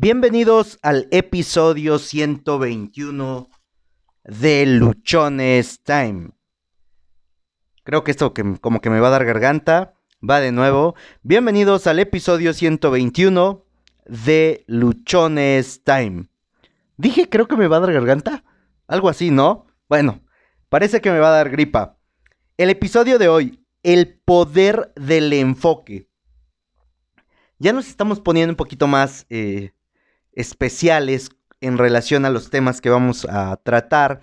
Bienvenidos al episodio 121 de Luchones Time. Creo que esto como que me va a dar garganta. Va de nuevo. Bienvenidos al episodio 121 de Luchones Time. Dije, creo que me va a dar garganta. Algo así, ¿no? Bueno, parece que me va a dar gripa. El episodio de hoy, el poder del enfoque. Ya nos estamos poniendo un poquito más eh, especiales en relación a los temas que vamos a tratar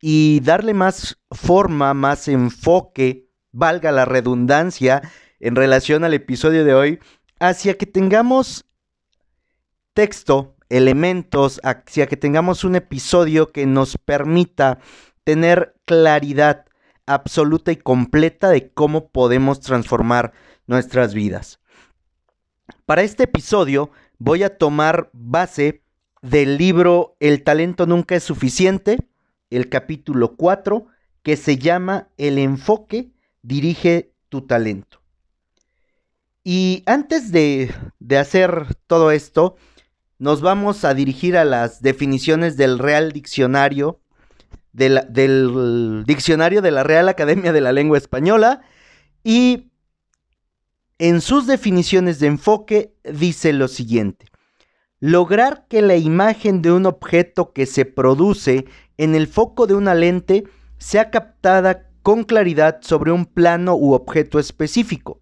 y darle más forma, más enfoque, valga la redundancia, en relación al episodio de hoy, hacia que tengamos texto, elementos, hacia que tengamos un episodio que nos permita tener claridad absoluta y completa de cómo podemos transformar nuestras vidas. Para este episodio voy a tomar base del libro El talento nunca es suficiente, el capítulo 4, que se llama El enfoque dirige tu talento. Y antes de, hacer todo esto, nos vamos a dirigir a las definiciones del Real Diccionario, del Diccionario de la Real Academia de la Lengua Española, y en sus definiciones de enfoque dice lo siguiente. Lograr que la imagen de un objeto que se produce en el foco de una lente sea captada con claridad sobre un plano u objeto específico.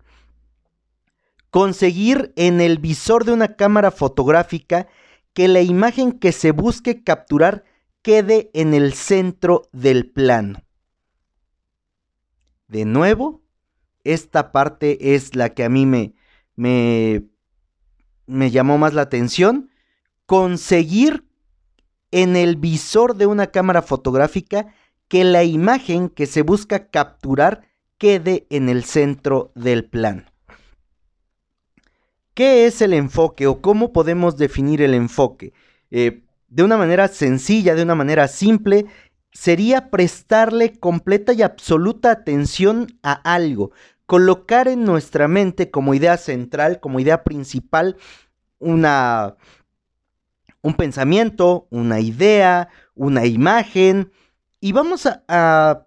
Conseguir en el visor de una cámara fotográfica que la imagen que se busque capturar quede en el centro del plano. De nuevo, esta parte es la que a mí me, me, me llamó más la atención. Conseguir en el visor de una cámara fotográfica que la imagen que se busca capturar quede en el centro del plano. ¿Qué es el enfoque o cómo podemos definir el enfoque? Eh, de una manera sencilla, de una manera simple, sería prestarle completa y absoluta atención a algo, colocar en nuestra mente como idea central, como idea principal, una, un pensamiento, una idea, una imagen, y vamos a,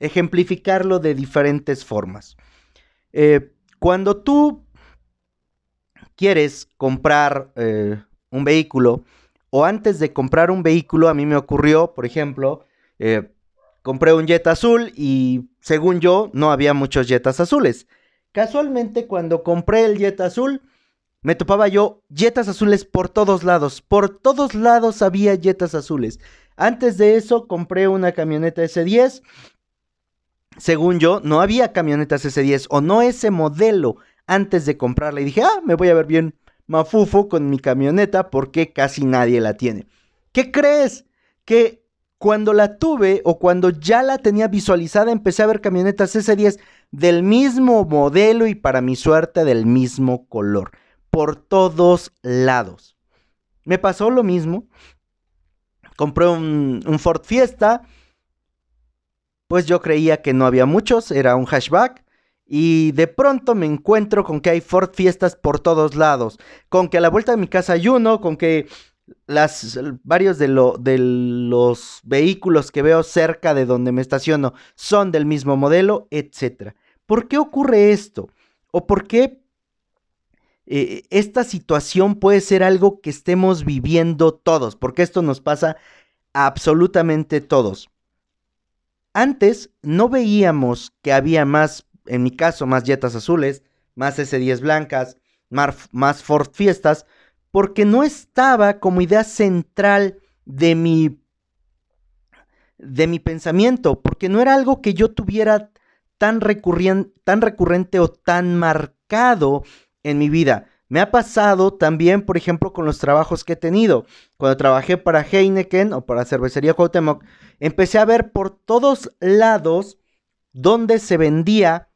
ejemplificarlo de diferentes formas. Eh, cuando tú quieres comprar eh, un vehículo, o antes de comprar un vehículo, a mí me ocurrió, por ejemplo, eh, compré un Jet azul y según yo no había muchos Jetas azules. Casualmente cuando compré el Jet azul, me topaba yo Jetas azules por todos lados. Por todos lados había Jetas azules. Antes de eso compré una camioneta S10. Según yo, no había camionetas S10 o no ese modelo antes de comprarla. Y dije, ah, me voy a ver bien mafufo con mi camioneta porque casi nadie la tiene. ¿Qué crees? Que cuando la tuve o cuando ya la tenía visualizada empecé a ver camionetas S10 del mismo modelo y para mi suerte del mismo color. Por todos lados. Me pasó lo mismo. Compré un, Ford Fiesta. Pues yo creía que no había muchos, era un hatchback. Y de pronto me encuentro con que hay Ford Fiestas por todos lados. Con que a la vuelta de mi casa hay uno, con que las, varios de, de los vehículos que veo cerca de donde me estaciono son del mismo modelo, etc. ¿Por qué ocurre esto? ¿O por qué eh, esta situación puede ser algo que estemos viviendo todos? Porque esto nos pasa a absolutamente todos. Antes no veíamos que había más en mi caso, más Jetas azules, más S10 blancas, más, Ford Fiestas, porque no estaba como idea central de mi, de mi pensamiento, porque no era algo que yo tuviera tan, recurrente o tan marcado en mi vida. Me ha pasado también, por ejemplo, con los trabajos que he tenido. Cuando trabajé para Heineken o para Cervecería Cuauhtémoc, empecé a ver por todos lados donde se vendía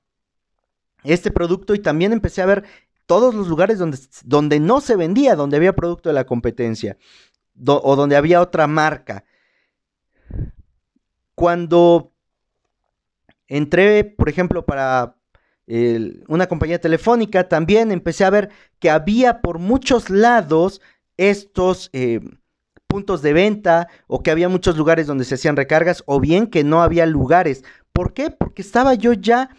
este producto y también empecé a ver todos los lugares donde, donde no se vendía, donde había producto de la competencia o donde había otra marca. Cuando entré, por ejemplo, para una compañía telefónica, también empecé a ver que había por muchos lados estos eh, puntos de venta o que había muchos lugares donde se hacían recargas o bien que no había lugares. ¿Por qué? Porque estaba yo ya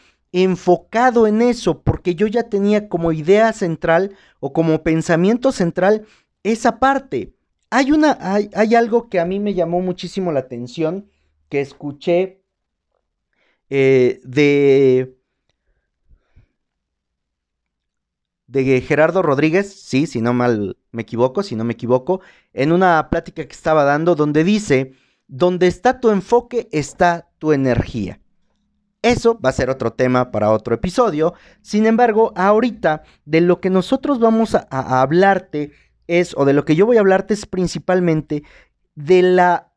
enfocado en eso, porque yo ya tenía como idea central o como pensamiento central esa parte. Hay, una, hay, hay algo que a mí me llamó muchísimo la atención, que escuché eh, de de Gerardo Rodríguez, sí, si no mal me equivoco, si no me equivoco, en una plática que estaba dando donde dice, donde está tu enfoque está tu energía. Eso va a ser otro tema para otro episodio. Sin embargo, ahorita de lo que nosotros vamos a, a hablarte es, o de lo que yo voy a hablarte es principalmente de la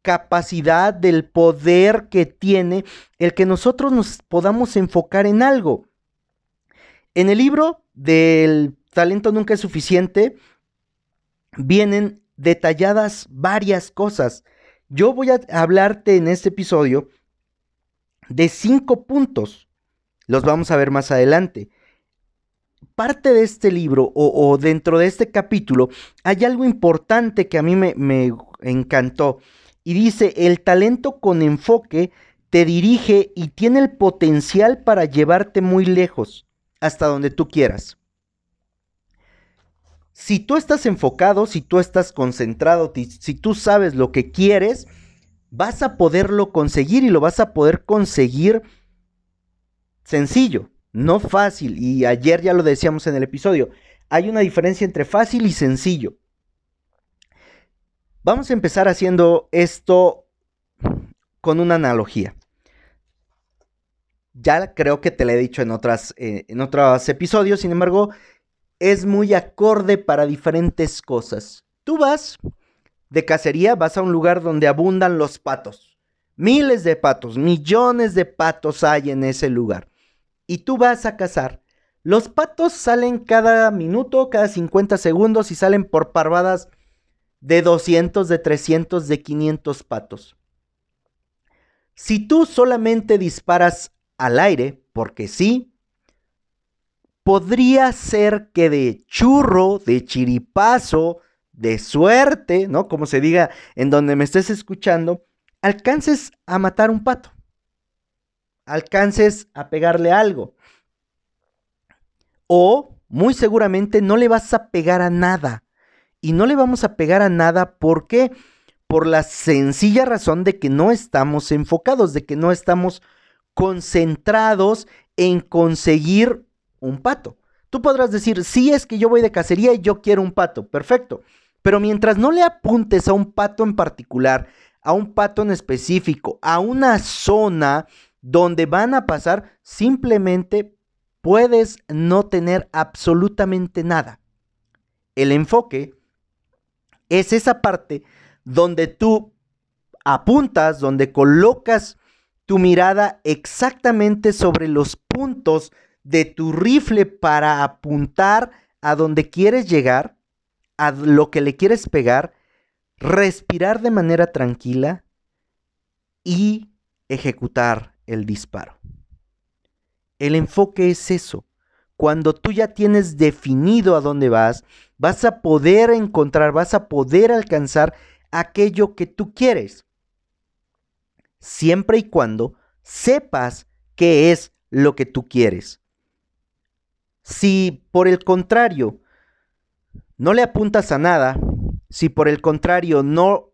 capacidad, del poder que tiene el que nosotros nos podamos enfocar en algo. En el libro del talento nunca es suficiente, vienen detalladas varias cosas. Yo voy a hablarte en este episodio de cinco puntos. Los vamos a ver más adelante. Parte de este libro o, dentro de este capítulo hay algo importante que a mí me, encantó. Y dice, el talento con enfoque te dirige y tiene el potencial para llevarte muy lejos hasta donde tú quieras. Si tú estás enfocado, si tú estás concentrado, si tú sabes lo que quieres, vas a poderlo conseguir y lo vas a poder conseguir sencillo, no fácil. Y ayer ya lo decíamos en el episodio, hay una diferencia entre fácil y sencillo. Vamos a empezar haciendo esto con una analogía ya creo que te lo he dicho en, otras, eh, en otros episodios, sin embargo, es muy acorde para diferentes cosas. Tú vas de cacería, vas a un lugar donde abundan los patos. Miles de patos, millones de patos hay en ese lugar. Y tú vas a cazar. Los patos salen cada minuto, cada 50 segundos y salen por parvadas de 200, de 300, de 500 patos. Si tú solamente disparas al aire, porque sí, podría ser que de churro, de chiripazo, de suerte, ¿no? Como se diga en donde me estés escuchando, alcances a matar un pato. Alcances a pegarle algo. O muy seguramente no le vas a pegar a nada. Y no le vamos a pegar a nada, ¿por qué? Por la sencilla razón de que no estamos enfocados, de que no estamos concentrados en conseguir un pato. Tú podrás decir, sí es que yo voy de cacería y yo quiero un pato, perfecto. Pero mientras no le apuntes a un pato en particular, a un pato en específico, a una zona donde van a pasar, simplemente puedes no tener absolutamente nada. El enfoque es esa parte donde tú apuntas, donde colocas tu mirada exactamente sobre los puntos de tu rifle para apuntar a donde quieres llegar, a lo que le quieres pegar, respirar de manera tranquila y ejecutar el disparo. El enfoque es eso. Cuando tú ya tienes definido a dónde vas, vas a poder encontrar, vas a poder alcanzar aquello que tú quieres siempre y cuando sepas qué es lo que tú quieres. Si por el contrario no le apuntas a nada, si por el contrario no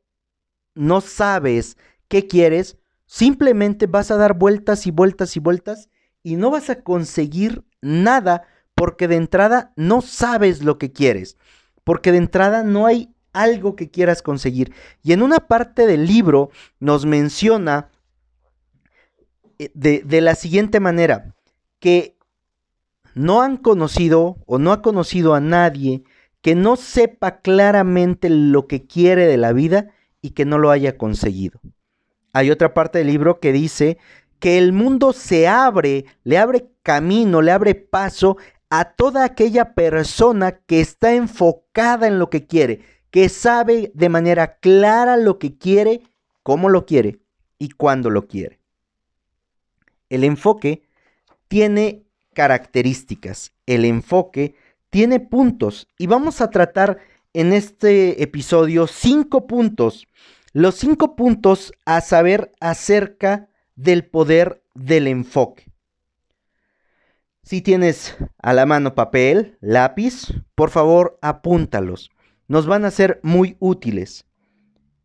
no sabes qué quieres, simplemente vas a dar vueltas y vueltas y vueltas y no vas a conseguir nada porque de entrada no sabes lo que quieres, porque de entrada no hay algo que quieras conseguir. Y en una parte del libro nos menciona eh, de, la siguiente manera, que no han conocido o no ha conocido a nadie que no sepa claramente lo que quiere de la vida y que no lo haya conseguido. Hay otra parte del libro que dice que el mundo se abre, le abre camino, le abre paso a toda aquella persona que está enfocada en lo que quiere, que sabe de manera clara lo que quiere, cómo lo quiere y cuándo lo quiere. El enfoque tiene características. El enfoque tiene puntos y vamos a tratar en este episodio cinco puntos. Los cinco puntos a saber acerca del poder del enfoque. Si tienes a la mano papel, lápiz, por favor apúntalos. Nos van a ser muy útiles.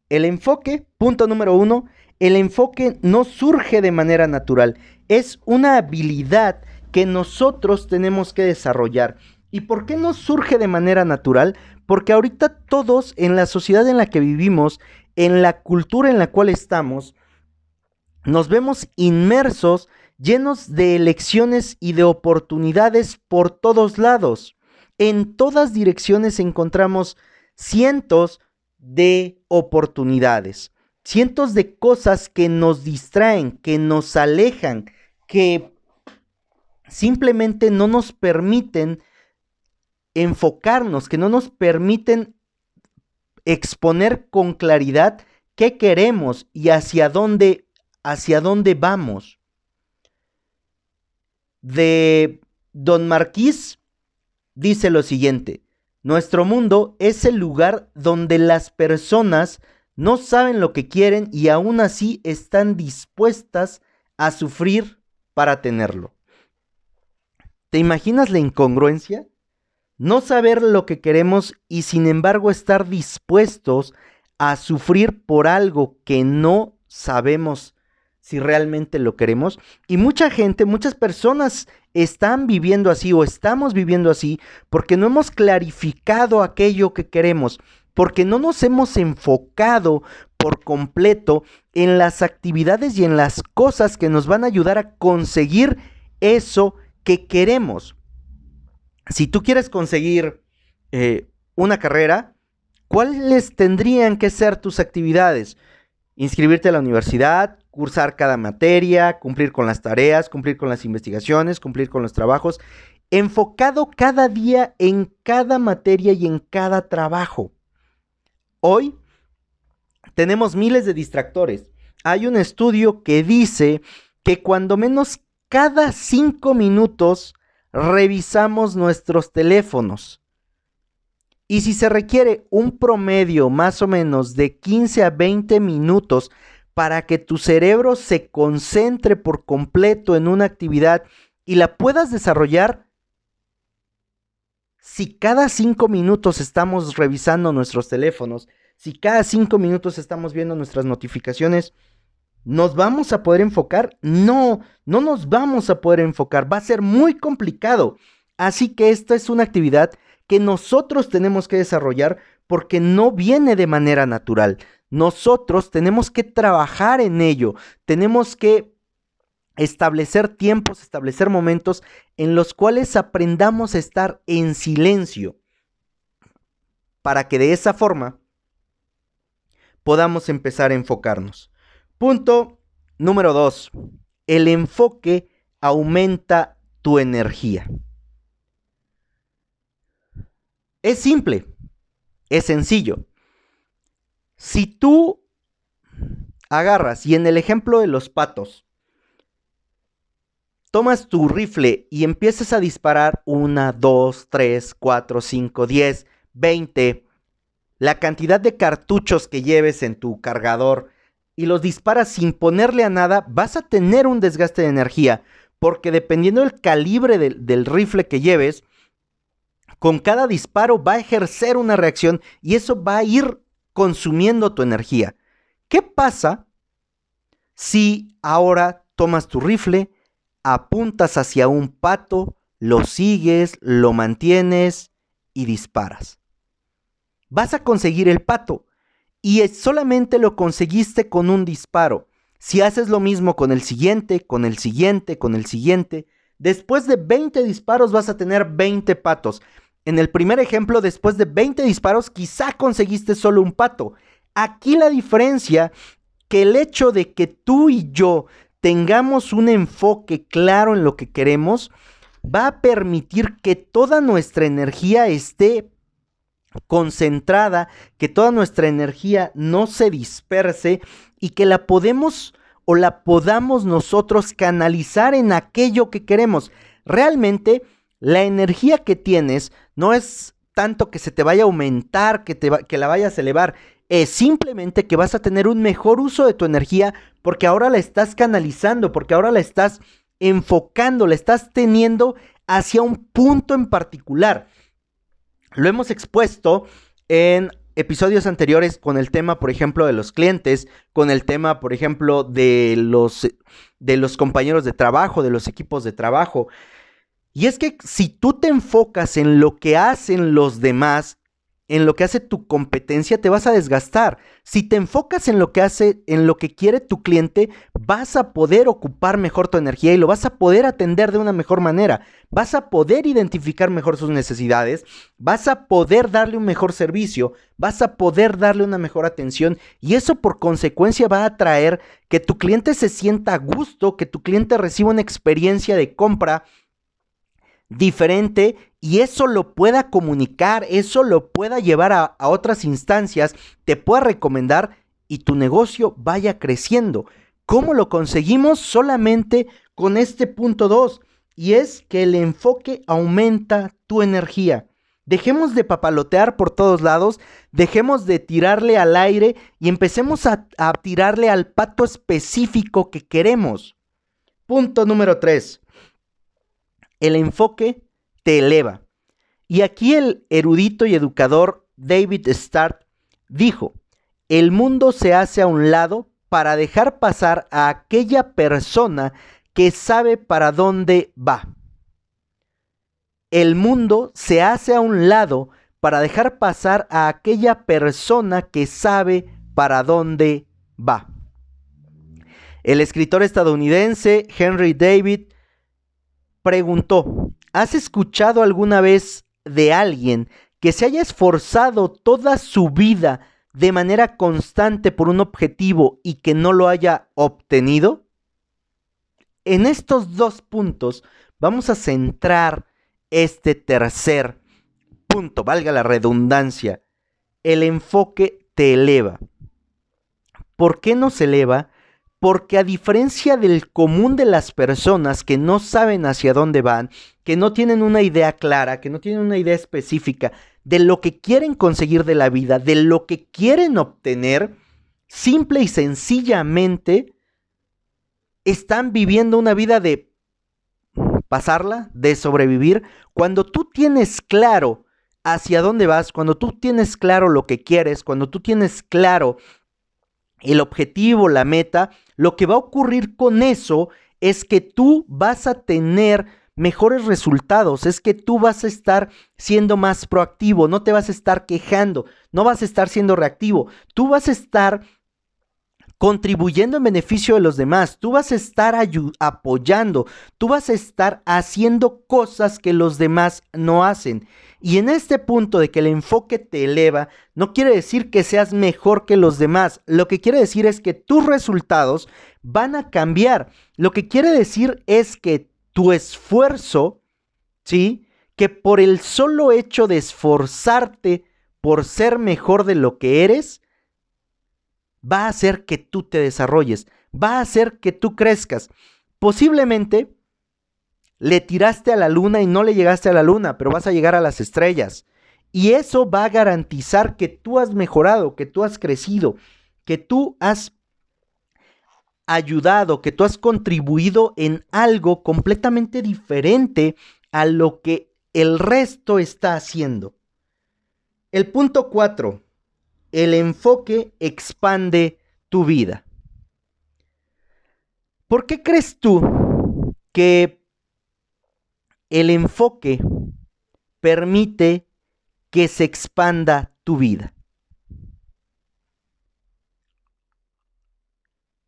El enfoque, punto número uno, el enfoque no surge de manera natural, es una habilidad que nosotros tenemos que desarrollar. ¿Y por qué no surge de manera natural? Porque ahorita todos en la sociedad en la que vivimos, en la cultura en la cual estamos, nos vemos inmersos llenos de elecciones y de oportunidades por todos lados. En todas direcciones encontramos cientos de oportunidades, cientos de cosas que nos distraen, que nos alejan, que simplemente no nos permiten enfocarnos, que no nos permiten exponer con claridad qué queremos y hacia dónde, hacia dónde vamos de Don Marquís dice lo siguiente, nuestro mundo es el lugar donde las personas no saben lo que quieren y aún así están dispuestas a sufrir para tenerlo. ¿Te imaginas la incongruencia? No saber lo que queremos y sin embargo estar dispuestos a sufrir por algo que no sabemos si realmente lo queremos. Y mucha gente, muchas personas están viviendo así o estamos viviendo así porque no hemos clarificado aquello que queremos, porque no nos hemos enfocado por completo en las actividades y en las cosas que nos van a ayudar a conseguir eso que queremos. Si tú quieres conseguir eh, una carrera, ¿cuáles tendrían que ser tus actividades? Inscribirte a la universidad, cursar cada materia, cumplir con las tareas, cumplir con las investigaciones, cumplir con los trabajos, enfocado cada día en cada materia y en cada trabajo. Hoy tenemos miles de distractores. Hay un estudio que dice que cuando menos cada cinco minutos revisamos nuestros teléfonos. Y si se requiere un promedio más o menos de 15 a 20 minutos para que tu cerebro se concentre por completo en una actividad y la puedas desarrollar, si cada cinco minutos estamos revisando nuestros teléfonos, si cada cinco minutos estamos viendo nuestras notificaciones, ¿nos vamos a poder enfocar? No, no nos vamos a poder enfocar, va a ser muy complicado. Así que esta es una actividad que nosotros tenemos que desarrollar porque no viene de manera natural. Nosotros tenemos que trabajar en ello, tenemos que establecer tiempos, establecer momentos en los cuales aprendamos a estar en silencio para que de esa forma podamos empezar a enfocarnos. Punto número dos. El enfoque aumenta tu energía. Es simple, es sencillo. Si tú agarras y en el ejemplo de los patos, tomas tu rifle y empiezas a disparar una, dos, tres, cuatro, cinco, diez, veinte, la cantidad de cartuchos que lleves en tu cargador y los disparas sin ponerle a nada, vas a tener un desgaste de energía, porque dependiendo del calibre del, del rifle que lleves, con cada disparo va a ejercer una reacción y eso va a ir consumiendo tu energía. ¿Qué pasa si ahora tomas tu rifle, apuntas hacia un pato, lo sigues, lo mantienes y disparas? Vas a conseguir el pato y solamente lo conseguiste con un disparo. Si haces lo mismo con el siguiente, con el siguiente, con el siguiente, después de 20 disparos vas a tener 20 patos. En el primer ejemplo, después de 20 disparos, quizá conseguiste solo un pato. Aquí la diferencia que el hecho de que tú y yo tengamos un enfoque claro en lo que queremos, va a permitir que toda nuestra energía esté concentrada, que toda nuestra energía no se disperse y que la podemos o la podamos nosotros canalizar en aquello que queremos. realmente la energía que tienes no es tanto que se te vaya a aumentar, que, te que la vayas a elevar, es simplemente que vas a tener un mejor uso de tu energía porque ahora la estás canalizando, porque ahora la estás enfocando, la estás teniendo hacia un punto en particular. Lo hemos expuesto en episodios anteriores con el tema, por ejemplo, de los clientes, con el tema, por ejemplo, de los, de los compañeros de trabajo, de los equipos de trabajo. Y es que si tú te enfocas en lo que hacen los demás, en lo que hace tu competencia, te vas a desgastar. Si te enfocas en lo que hace, en lo que quiere tu cliente, vas a poder ocupar mejor tu energía y lo vas a poder atender de una mejor manera. Vas a poder identificar mejor sus necesidades, vas a poder darle un mejor servicio, vas a poder darle una mejor atención y eso por consecuencia va a traer que tu cliente se sienta a gusto, que tu cliente reciba una experiencia de compra diferente y eso lo pueda comunicar, eso lo pueda llevar a, otras instancias, te pueda recomendar y tu negocio vaya creciendo. ¿Cómo lo conseguimos? Solamente con este punto 2 y es que el enfoque aumenta tu energía. Dejemos de papalotear por todos lados, dejemos de tirarle al aire y empecemos a, a tirarle al pato específico que queremos. Punto número 3 el enfoque te eleva. Y aquí el erudito y educador David Stark dijo, el mundo se hace a un lado para dejar pasar a aquella persona que sabe para dónde va. El mundo se hace a un lado para dejar pasar a aquella persona que sabe para dónde va. El escritor estadounidense Henry David preguntó, ¿has escuchado alguna vez de alguien que se haya esforzado toda su vida de manera constante por un objetivo y que no lo haya obtenido? En estos dos puntos vamos a centrar este tercer punto, valga la redundancia. El enfoque te eleva. ¿Por qué nos eleva? Porque a diferencia del común de las personas que no saben hacia dónde van, que no tienen una idea clara, que no tienen una idea específica de lo que quieren conseguir de la vida, de lo que quieren obtener, simple y sencillamente están viviendo una vida de pasarla, de sobrevivir, cuando tú tienes claro hacia dónde vas, cuando tú tienes claro lo que quieres, cuando tú tienes claro el objetivo, la meta, lo que va a ocurrir con eso es que tú vas a tener mejores resultados, es que tú vas a estar siendo más proactivo, no te vas a estar quejando, no vas a estar siendo reactivo, tú vas a estar contribuyendo en beneficio de los demás, tú vas a estar apoyando, tú vas a estar haciendo cosas que los demás no hacen. Y en este punto de que el enfoque te eleva, no quiere decir que seas mejor que los demás. Lo que quiere decir es que tus resultados van a cambiar. Lo que quiere decir es que tu esfuerzo, ¿sí? Que por el solo hecho de esforzarte por ser mejor de lo que eres, va a hacer que tú te desarrolles, va a hacer que tú crezcas. Posiblemente le tiraste a la luna y no le llegaste a la luna, pero vas a llegar a las estrellas. Y eso va a garantizar que tú has mejorado, que tú has crecido, que tú has ayudado, que tú has contribuido en algo completamente diferente a lo que el resto está haciendo. El punto 4. El enfoque expande tu vida. ¿Por qué crees tú que el enfoque permite que se expanda tu vida.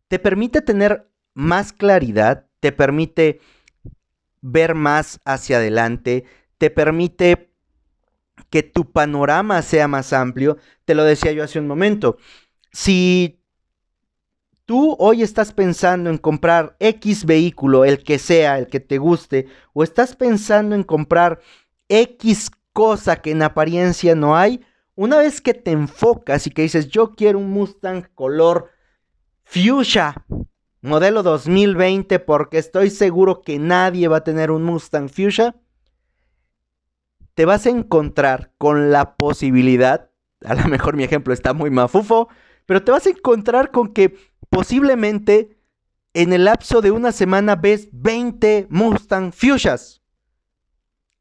Te permite tener más claridad, te permite ver más hacia adelante, te permite que tu panorama sea más amplio. Te lo decía yo hace un momento. Si tú hoy estás pensando en comprar X vehículo, el que sea, el que te guste, o estás pensando en comprar X cosa que en apariencia no hay, una vez que te enfocas y que dices, yo quiero un Mustang color fuchsia, modelo 2020 porque estoy seguro que nadie va a tener un Mustang Fuchsia, te vas a encontrar con la posibilidad, a lo mejor mi ejemplo está muy mafufo, pero te vas a encontrar con que posiblemente en el lapso de una semana ves 20 Mustang Fuchsias.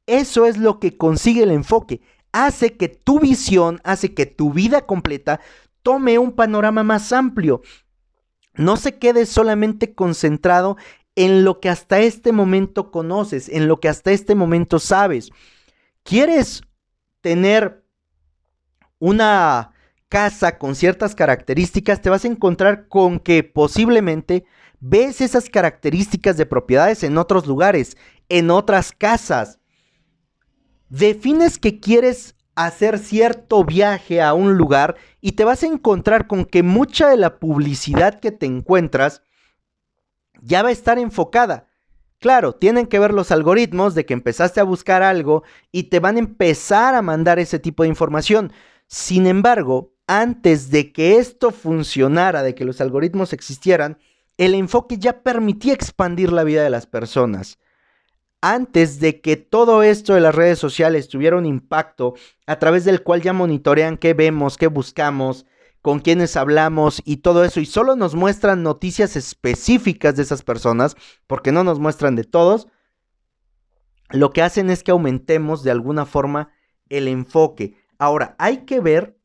Eso es lo que consigue el enfoque. Hace que tu visión, hace que tu vida completa tome un panorama más amplio. No se quede solamente concentrado en lo que hasta este momento conoces, en lo que hasta este momento sabes. ¿Quieres tener una casa con ciertas características? Te vas a encontrar con que posiblemente ves esas características de propiedades en otros lugares, en otras casas. Defines que quieres hacer cierto viaje a un lugar y te vas a encontrar con que mucha de la publicidad que te encuentras ya va a estar enfocada. Claro, tienen que ver los algoritmos de que empezaste a buscar algo y te van a empezar a mandar ese tipo de información. Sin embargo, antes de que esto funcionara, de que los algoritmos existieran, el enfoque ya permitía expandir la vida de las personas antes de que todo esto de las redes sociales tuviera un impacto a través del cual ya monitorean qué vemos, qué buscamos, con quiénes hablamos y todo eso, y solo nos muestran noticias específicas de esas personas, porque no nos muestran de todos, lo que hacen es que aumentemos de alguna forma el enfoque. Ahora, hay que ver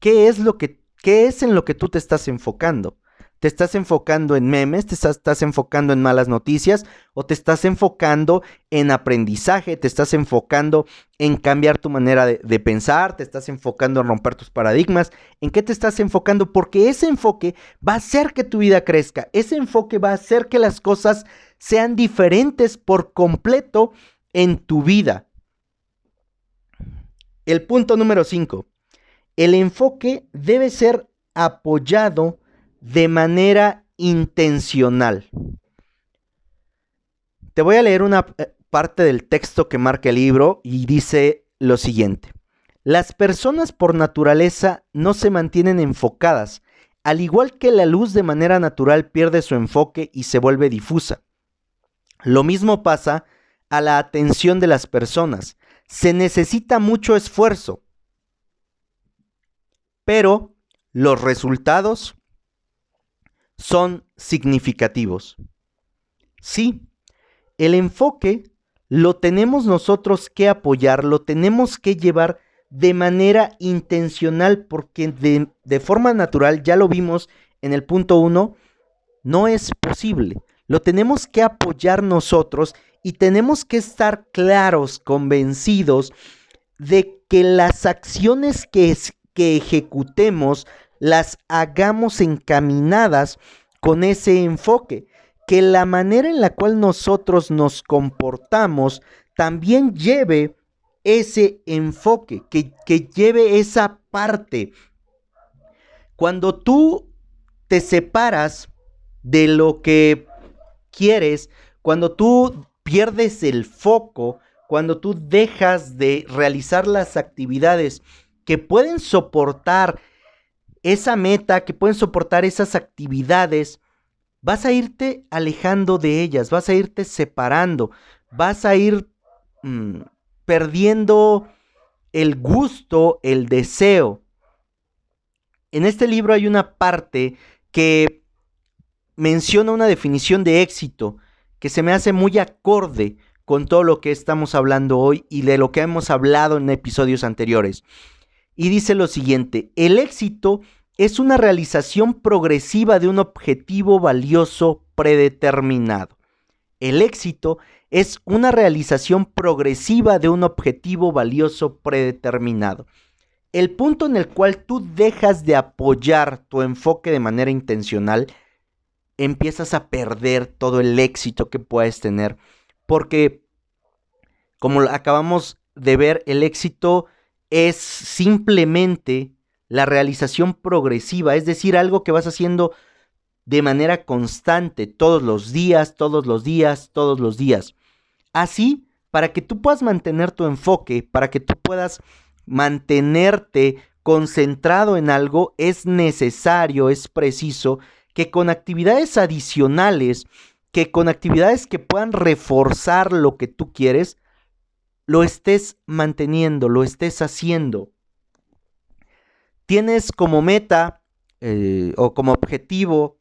qué es lo que qué es en lo que tú te estás enfocando te estás enfocando en memes, te estás, enfocando en malas noticias o te estás enfocando en aprendizaje, te estás enfocando en cambiar tu manera de, de, pensar, te estás enfocando en romper tus paradigmas. ¿En qué te estás enfocando? Porque ese enfoque va a hacer que tu vida crezca, ese enfoque va a hacer que las cosas sean diferentes por completo en tu vida. El punto número 5. El enfoque debe ser apoyado de manera intencional. Te voy a leer una eh, parte del texto que marca el libro y dice lo siguiente. Las personas por naturaleza no se mantienen enfocadas, al igual que la luz de manera natural pierde su enfoque y se vuelve difusa. Lo mismo pasa a la atención de las personas. Se necesita mucho esfuerzo, pero los resultados son significativos. Sí, el enfoque lo tenemos nosotros que apoyar, lo tenemos que llevar de manera intencional porque de, forma natural, ya lo vimos en el punto 1, no es posible. Lo tenemos que apoyar nosotros y tenemos que estar claros, convencidos de que las acciones que, que ejecutemos las hagamos encaminadas con ese enfoque, que la manera en la cual nosotros nos comportamos también lleve ese enfoque, que, que lleve esa parte. Cuando tú te separas de lo que quieres, cuando tú pierdes el foco, cuando tú dejas de realizar las actividades que pueden soportar esa meta, que pueden soportar esas actividades, vas a irte alejando de ellas, vas a irte separando, vas a ir mm, perdiendo el gusto, el deseo. En este libro hay una parte que menciona una definición de éxito que se me hace muy acorde con todo lo que estamos hablando hoy y de lo que hemos hablado en episodios anteriores y dice lo siguiente, el éxito es una realización progresiva de un objetivo valioso predeterminado. El éxito es una realización progresiva de un objetivo valioso predeterminado. El punto en el cual tú dejas de apoyar tu enfoque de manera intencional, empiezas a perder todo el éxito que puedes tener. Porque, como acabamos de ver, el éxito es simplemente la realización progresiva, es decir, algo que vas haciendo de manera constante, todos los días, todos los días, todos los días. Así, para que tú puedas mantener tu enfoque, para que tú puedas mantenerte concentrado en algo, es necesario, es preciso que con actividades adicionales, que con actividades que puedan reforzar lo que tú quieres, lo estés manteniendo, lo estés haciendo. Tienes como meta eh, o como objetivo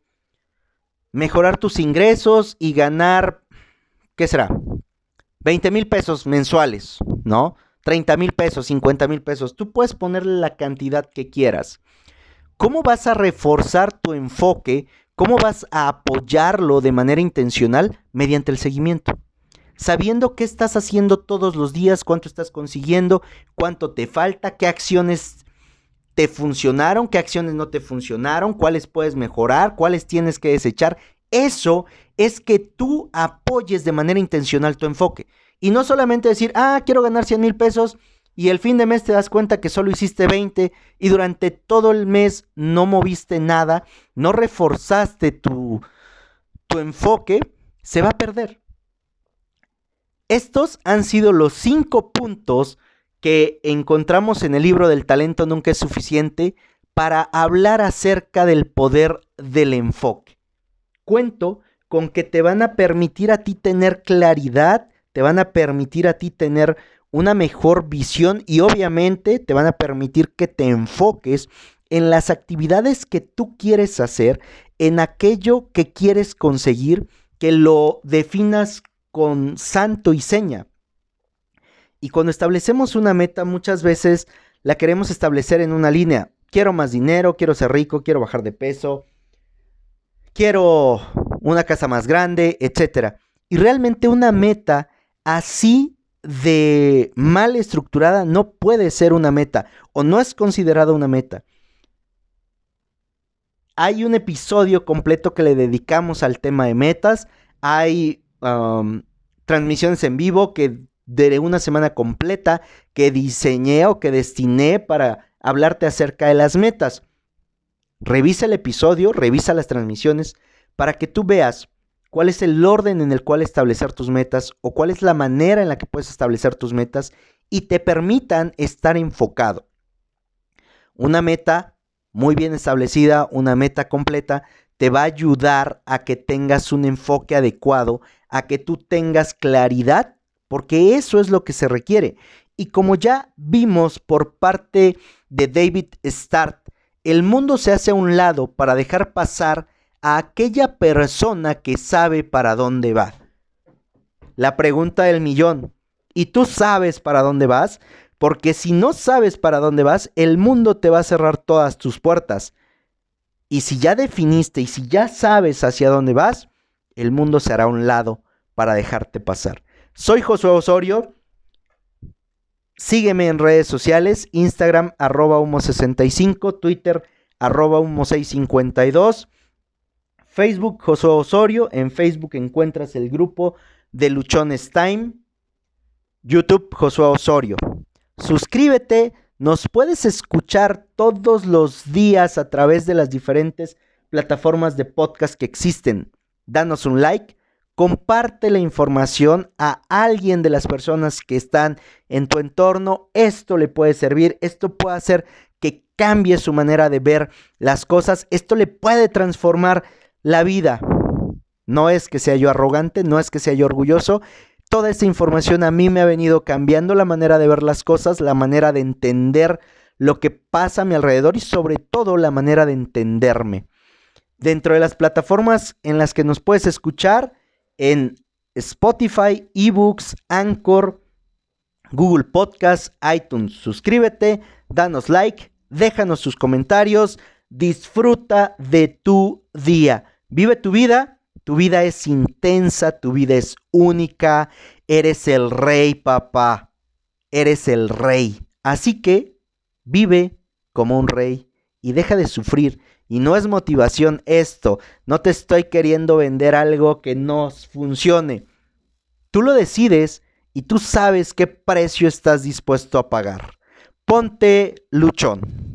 mejorar tus ingresos y ganar, ¿qué será? 20 mil pesos mensuales, ¿no? 30 mil pesos, 50 mil pesos. Tú puedes ponerle la cantidad que quieras. ¿Cómo vas a reforzar tu enfoque? ¿Cómo vas a apoyarlo de manera intencional? Mediante el seguimiento. Sabiendo qué estás haciendo todos los días, cuánto estás consiguiendo, cuánto te falta, qué acciones te funcionaron, qué acciones no te funcionaron, cuáles puedes mejorar, cuáles tienes que desechar. Eso es que tú apoyes de manera intencional tu enfoque. Y no solamente decir, ah, quiero ganar 100 mil pesos y el fin de mes te das cuenta que solo hiciste 20 y durante todo el mes no moviste nada, no reforzaste tu, tu enfoque, se va a perder. Estos han sido los cinco puntos que encontramos en el libro del talento nunca es suficiente para hablar acerca del poder del enfoque. Cuento con que te van a permitir a ti tener claridad, te van a permitir a ti tener una mejor visión y obviamente te van a permitir que te enfoques en las actividades que tú quieres hacer, en aquello que quieres conseguir, que lo definas con santo y seña. Y cuando establecemos una meta, muchas veces la queremos establecer en una línea. Quiero más dinero, quiero ser rico, quiero bajar de peso, quiero una casa más grande, etc. Y realmente una meta así de mal estructurada no puede ser una meta o no es considerada una meta. Hay un episodio completo que le dedicamos al tema de metas. Hay transmisiones en vivo que de una semana completa que diseñé o que destiné para hablarte acerca de las metas. Revisa el episodio, revisa las transmisiones para que tú veas cuál es el orden en el cual establecer tus metas o cuál es la manera en la que puedes establecer tus metas y te permitan estar enfocado. Una meta muy bien establecida, una meta completa, te va a ayudar a que tengas un enfoque adecuado, a que tú tengas claridad porque eso es lo que se requiere. Y como ya vimos por parte de David Start, el mundo se hace a un lado para dejar pasar a aquella persona que sabe para dónde va. La pregunta del millón, ¿y tú sabes para dónde vas? Porque si no sabes para dónde vas, el mundo te va a cerrar todas tus puertas. Y si ya definiste y si ya sabes hacia dónde vas, el mundo se hará a un lado para dejarte pasar. Soy Josué Osorio. Sígueme en redes sociales, Instagram arroba humo65, Twitter arroba humo652, Facebook Josué Osorio, en Facebook encuentras el grupo de Luchones Time, YouTube Josué Osorio. Suscríbete, nos puedes escuchar todos los días a través de las diferentes plataformas de podcast que existen. Danos un like comparte la información a alguien de las personas que están en tu entorno. Esto le puede servir, esto puede hacer que cambie su manera de ver las cosas, esto le puede transformar la vida. No es que sea yo arrogante, no es que sea yo orgulloso. Toda esta información a mí me ha venido cambiando la manera de ver las cosas, la manera de entender lo que pasa a mi alrededor y sobre todo la manera de entenderme. Dentro de las plataformas en las que nos puedes escuchar, en Spotify, eBooks, Anchor, Google Podcast, iTunes. Suscríbete, danos like, déjanos sus comentarios, disfruta de tu día. Vive tu vida, tu vida es intensa, tu vida es única, eres el rey, papá, eres el rey. Así que vive como un rey y deja de sufrir y no es motivación esto. No te estoy queriendo vender algo que no funcione. Tú lo decides y tú sabes qué precio estás dispuesto a pagar. Ponte luchón.